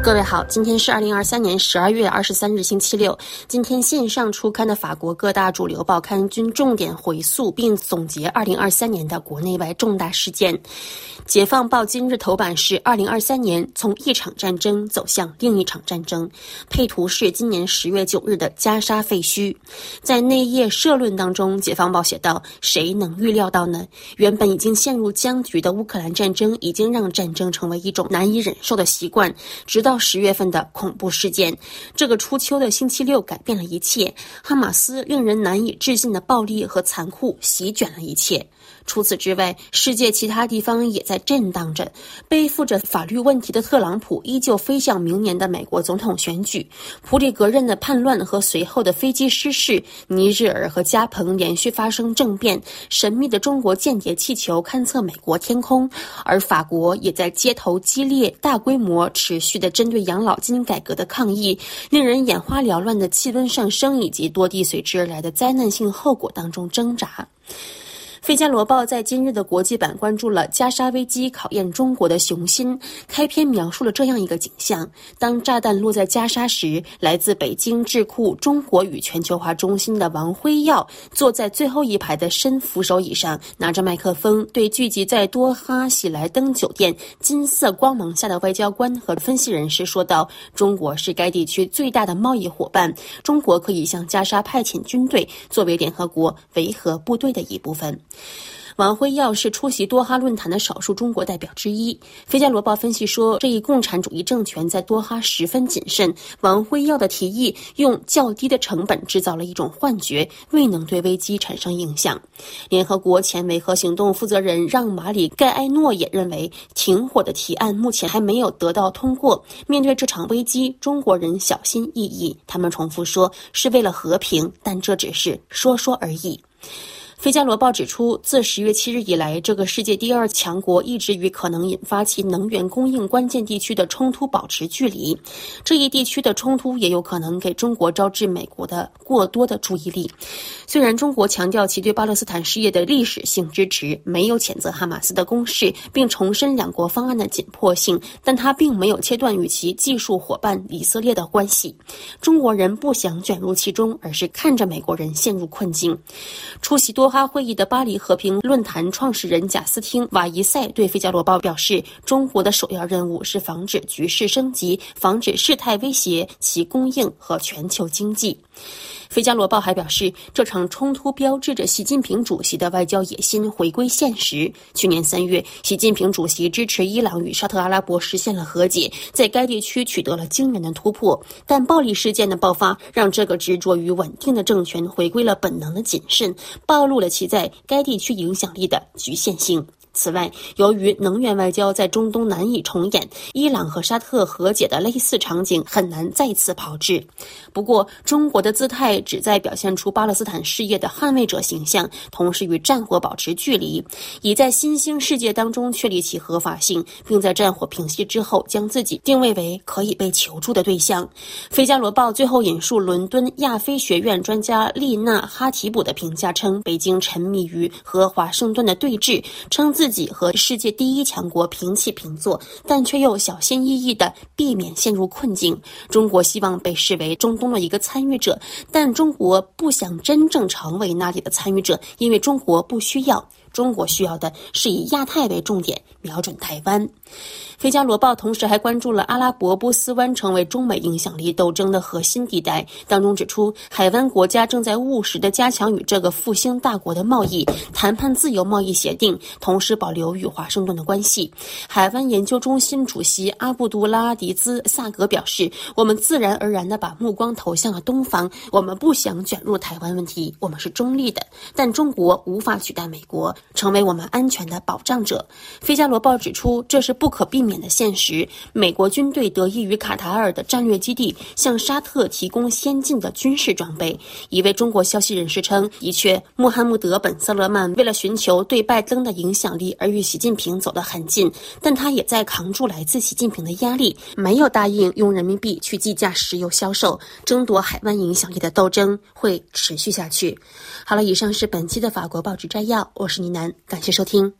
各位好，今天是二零二三年十二月二十三日，星期六。今天线上出刊的法国各大主流报刊均重点回溯并总结二零二三年的国内外重大事件。解放报今日头版是二零二三年从一场战争走向另一场战争，配图是今年十月九日的加沙废墟。在内页社论当中，解放报写道：“谁能预料到呢？原本已经陷入僵局的乌克兰战争，已经让战争成为一种难以忍受的习惯，直到。”十月份的恐怖事件，这个初秋的星期六改变了一切。哈马斯令人难以置信的暴力和残酷席卷了一切。除此之外，世界其他地方也在震荡着。背负着法律问题的特朗普依旧飞向明年的美国总统选举。普里格任的叛乱和随后的飞机失事，尼日尔和加蓬连续发生政变，神秘的中国间谍气球勘测美国天空，而法国也在街头激烈、大规模、持续的针对养老金改革的抗议，令人眼花缭乱的气温上升以及多地随之而来的灾难性后果当中挣扎。《费加罗报》在今日的国际版关注了加沙危机考验中国的雄心。开篇描述了这样一个景象：当炸弹落在加沙时，来自北京智库中国与全球化中心的王辉耀坐在最后一排的深扶手椅上，拿着麦克风，对聚集在多哈喜来登酒店金色光芒下的外交官和分析人士说道：“中国是该地区最大的贸易伙伴，中国可以向加沙派遣军队，作为联合国维和部队的一部分。”王辉耀是出席多哈论坛的少数中国代表之一。《费加罗报》分析说，这一共产主义政权在多哈十分谨慎。王辉耀的提议用较低的成本制造了一种幻觉，未能对危机产生影响。联合国前维和行动负责人让·马里盖埃诺也认为，停火的提案目前还没有得到通过。面对这场危机，中国人小心翼翼。他们重复说，是为了和平，但这只是说说而已。《费加罗报》指出，自十月七日以来，这个世界第二强国一直与可能引发其能源供应关键地区的冲突保持距离。这一地区的冲突也有可能给中国招致美国的过多的注意力。虽然中国强调其对巴勒斯坦事业的历史性支持，没有谴责哈马斯的攻势，并重申两国方案的紧迫性，但它并没有切断与其技术伙伴以色列的关系。中国人不想卷入其中，而是看着美国人陷入困境。出席多。哈会议的巴黎和平论坛创始人贾斯汀·瓦伊塞对《费加罗报》表示：“中国的首要任务是防止局势升级，防止事态威胁其供应和全球经济。”《费加罗报》还表示，这场冲突标志着习近平主席的外交野心回归现实。去年三月，习近平主席支持伊朗与沙特阿拉伯实现了和解，在该地区取得了惊人的突破。但暴力事件的爆发，让这个执着于稳定的政权回归了本能的谨慎，暴露了其在该地区影响力的局限性。此外，由于能源外交在中东难以重演，伊朗和沙特和解的类似场景很难再次炮制。不过，中国的姿态旨在表现出巴勒斯坦事业的捍卫者形象，同时与战火保持距离，以在新兴世界当中确立其合法性，并在战火平息之后将自己定位为可以被求助的对象。《费加罗报》最后引述伦敦亚非学院专家丽娜·哈提卜的评价称：“北京沉迷于和华盛顿的对峙，称自。”自己和世界第一强国平起平坐，但却又小心翼翼地避免陷入困境。中国希望被视为中东的一个参与者，但中国不想真正成为那里的参与者，因为中国不需要。中国需要的是以亚太为重点，瞄准台湾。《费加罗报》同时还关注了阿拉伯波斯湾成为中美影响力斗争的核心地带，当中指出，海湾国家正在务实地加强与这个复兴大国的贸易谈判自由贸易协定，同时保留与华盛顿的关系。海湾研究中心主席阿布杜拉迪兹萨格表示：“我们自然而然地把目光投向了东方，我们不想卷入台湾问题，我们是中立的，但中国无法取代美国。”成为我们安全的保障者，《费加罗报》指出，这是不可避免的现实。美国军队得益于卡塔尔的战略基地，向沙特提供先进的军事装备。一位中国消息人士称，的确，穆罕默德·本·瑟勒曼为了寻求对拜登的影响力而与习近平走得很近，但他也在扛住来自习近平的压力，没有答应用人民币去计价石油销售。争夺海湾影响力的斗争会持续下去。好了，以上是本期的法国报纸摘要，我是你感谢收听。